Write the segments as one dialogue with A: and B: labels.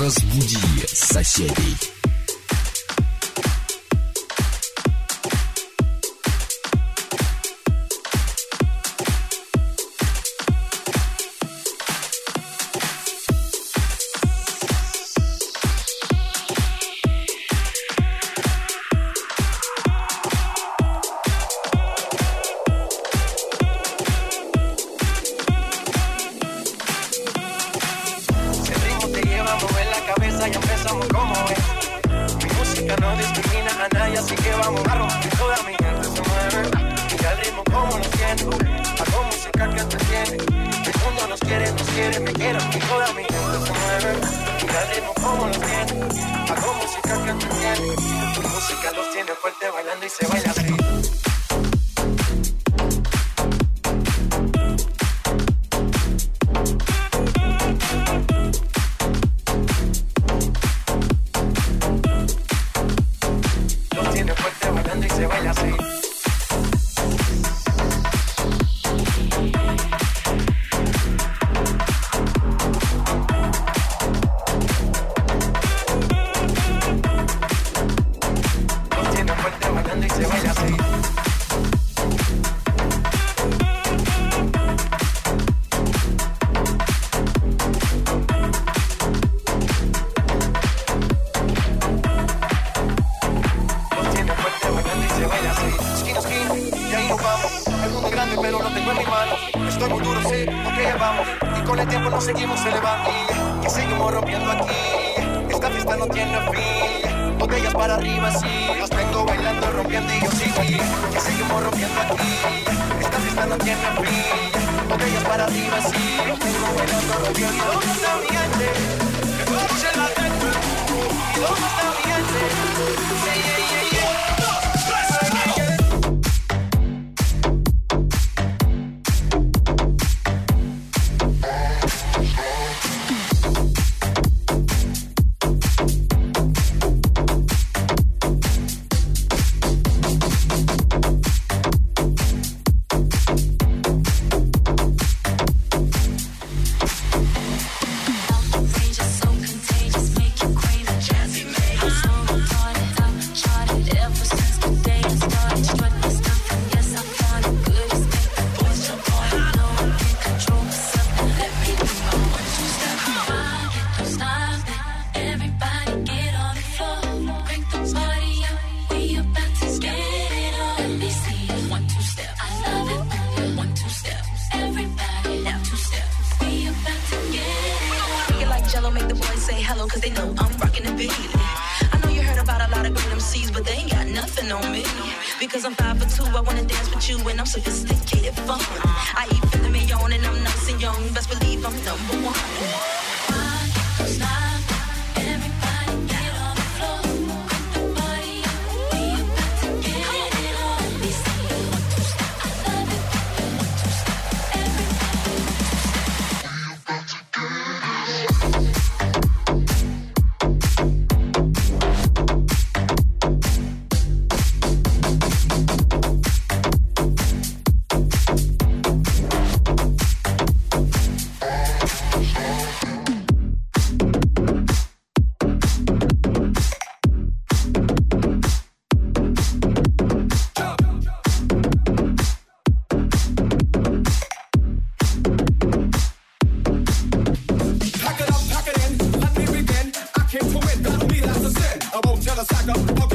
A: Разбуди соседей.
B: fiesta no tiene fin. Botellas para arriba, sí. Los tengo bailando, rompiendo y yo sigo ahí. Que seguimos rompiendo aquí. Esta fiesta no tiene fin. Botellas para arriba, sí. Los tengo bailando, rompiendo. ¿Dónde está mi gente? ¿Dónde la tengo? ¿Y dónde está mi gente? Yeah, yeah, yeah.
C: mother sucker.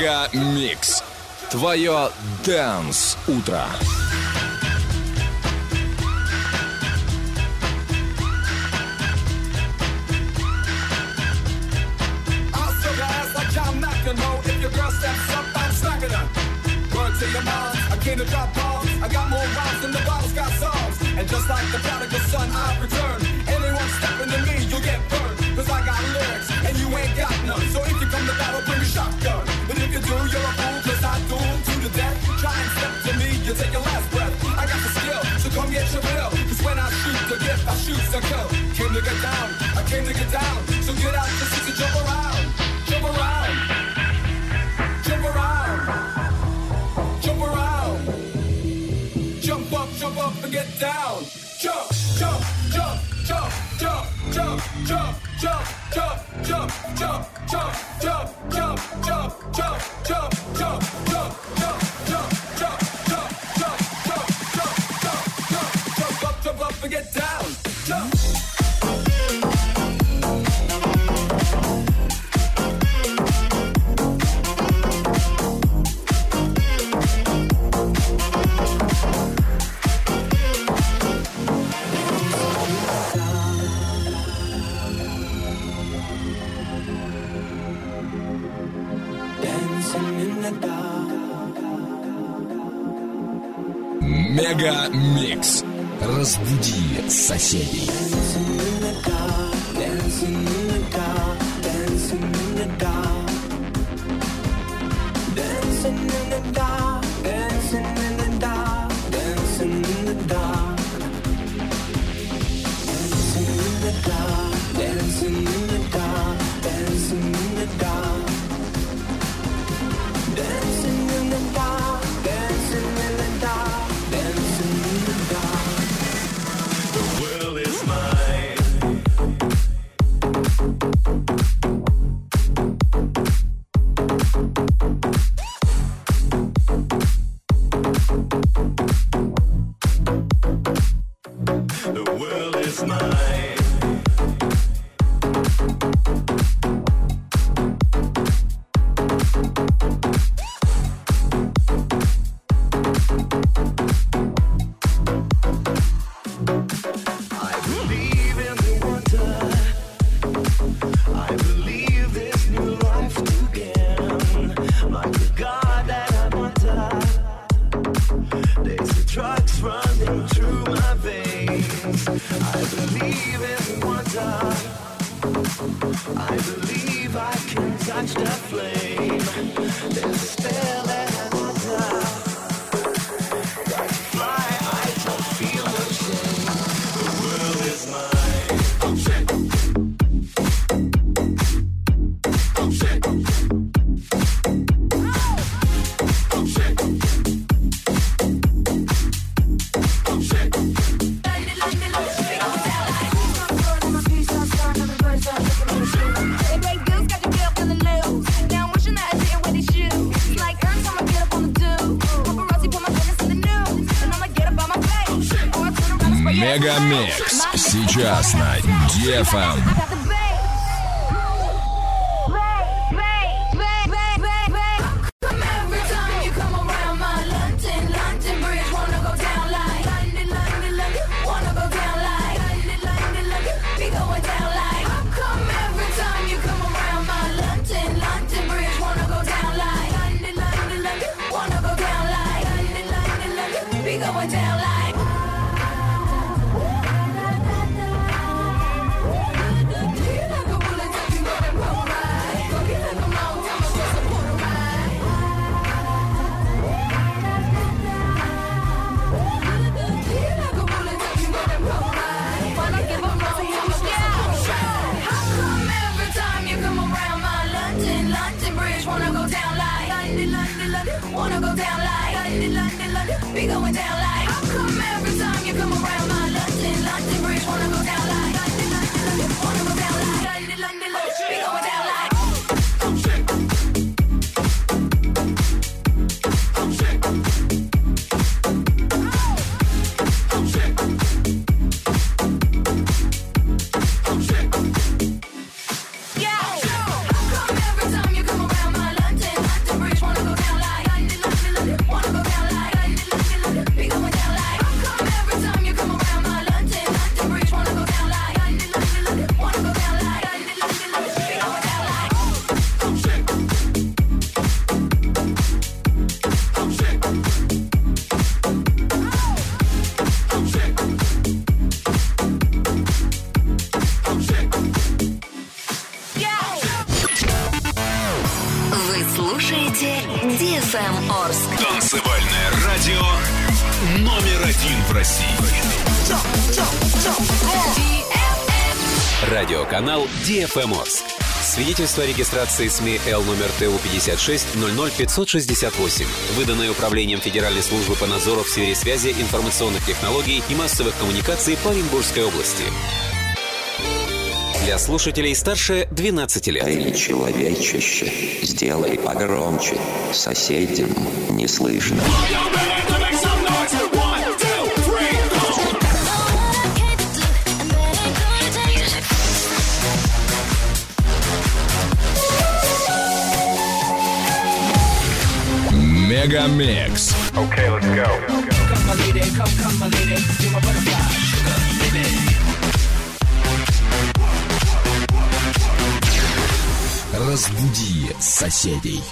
D: Мега Микс. Твое Дэнс Утро.
C: to came to get down. So get out your seats and jump around. Jump around. Jump around. Jump around. Jump up, jump up and get down. Jump, jump, jump, jump, jump, jump, jump, jump, jump, jump, jump, jump, jump, jump, jump, jump, jump, jump, jump, jump.
D: Час на DFM.
E: Слушаете DFM Орск.
F: Танцевальное радио номер один в России.
G: Радиоканал DFM Орск. Свидетельство о регистрации СМИ Л номер ТУ 56 00568, выданное Управлением Федеральной службы по надзору в сфере связи, информационных технологий и массовых коммуникаций по Оренбургской области. Для слушателей старше 12 лет.
H: Эй, человечище, сделай погромче. Соседям не слышно.
F: Мегамикс.
B: Come, my lady, come, come, my lady. You're my butterfly, sugar, baby.
F: Разбуди соседей.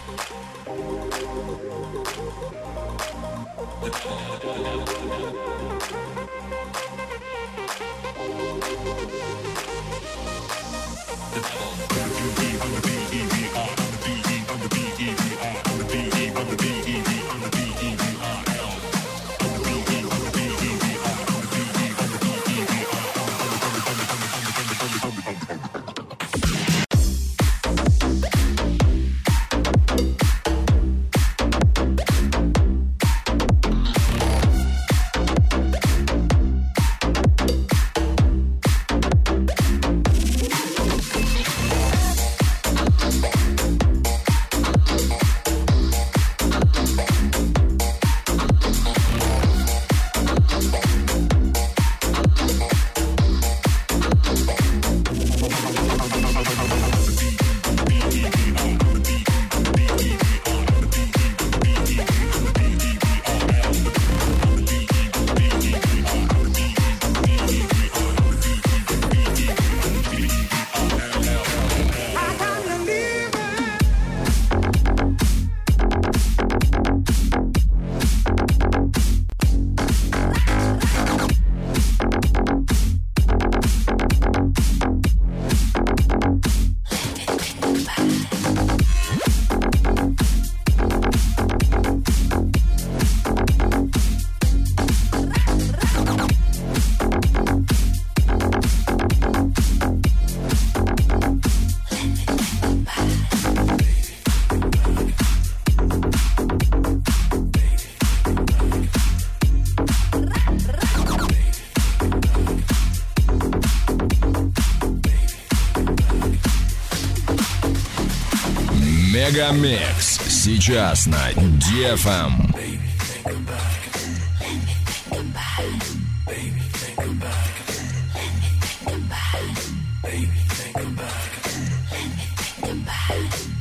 F: Мегамикс. Сейчас на
D: Дефам. Baby, think about it. Baby, think about it. Baby, think about it. Baby, think about it. Baby, think about it.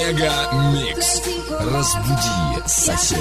I: Мега Микс. Разбуди соседей.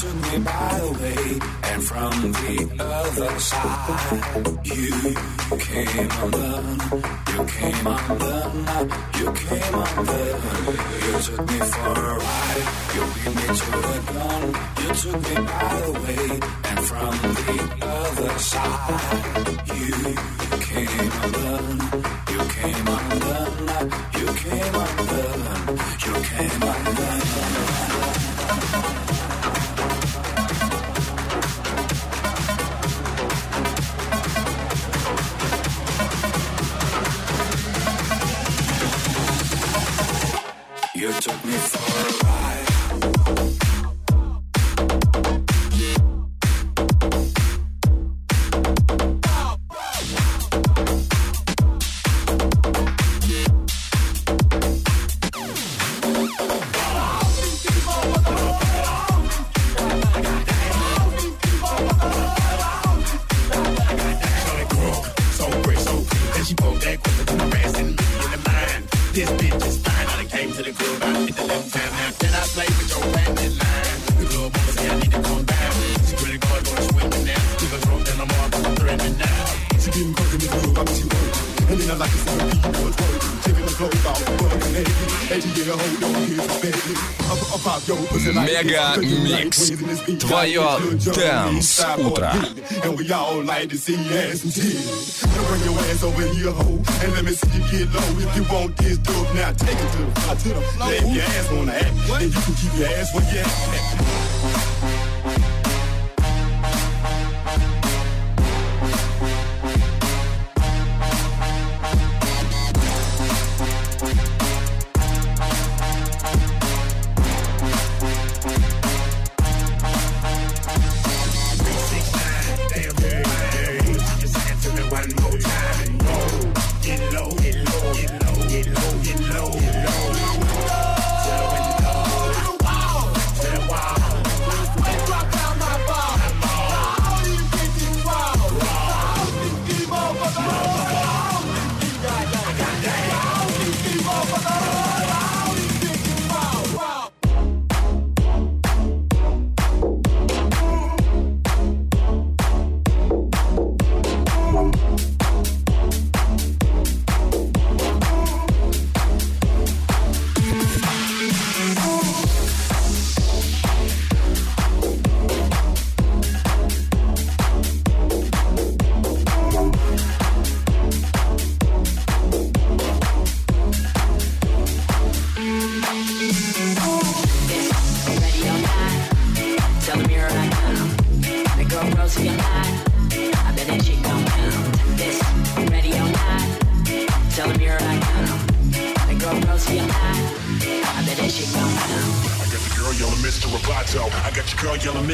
F: Took me by the way, and from the other side, you came undone, you came undone, you came undone. You took me for a ride, you beat me to the gun, you took me by the way, and from the other side, you came undone, you came undone, you came undone, you came undone. You took me for a ride.
I: Мега Микс. Твое Dance утро.
C: And we all like to see ass and titties. Now bring your ass over here, ho, and let me see you get low. If you want this dope, now take it to the floor, to the floor. If your ass wanna act, then you can keep your ass where you at.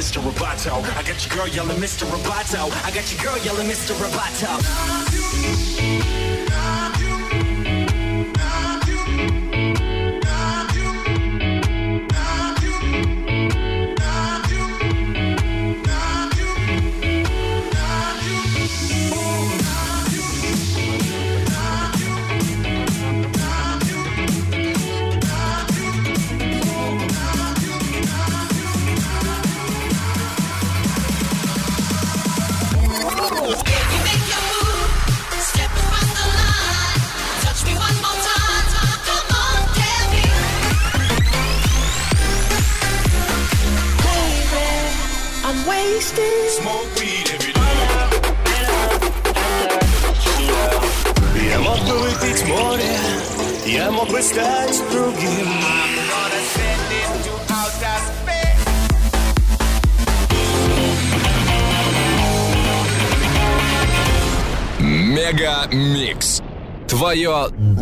J: Mr. Roboto. I got your girl yelling Mr. Roboto. I got your girl yelling Mr. Roboto.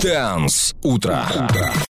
F: Dance. Утро. Утро.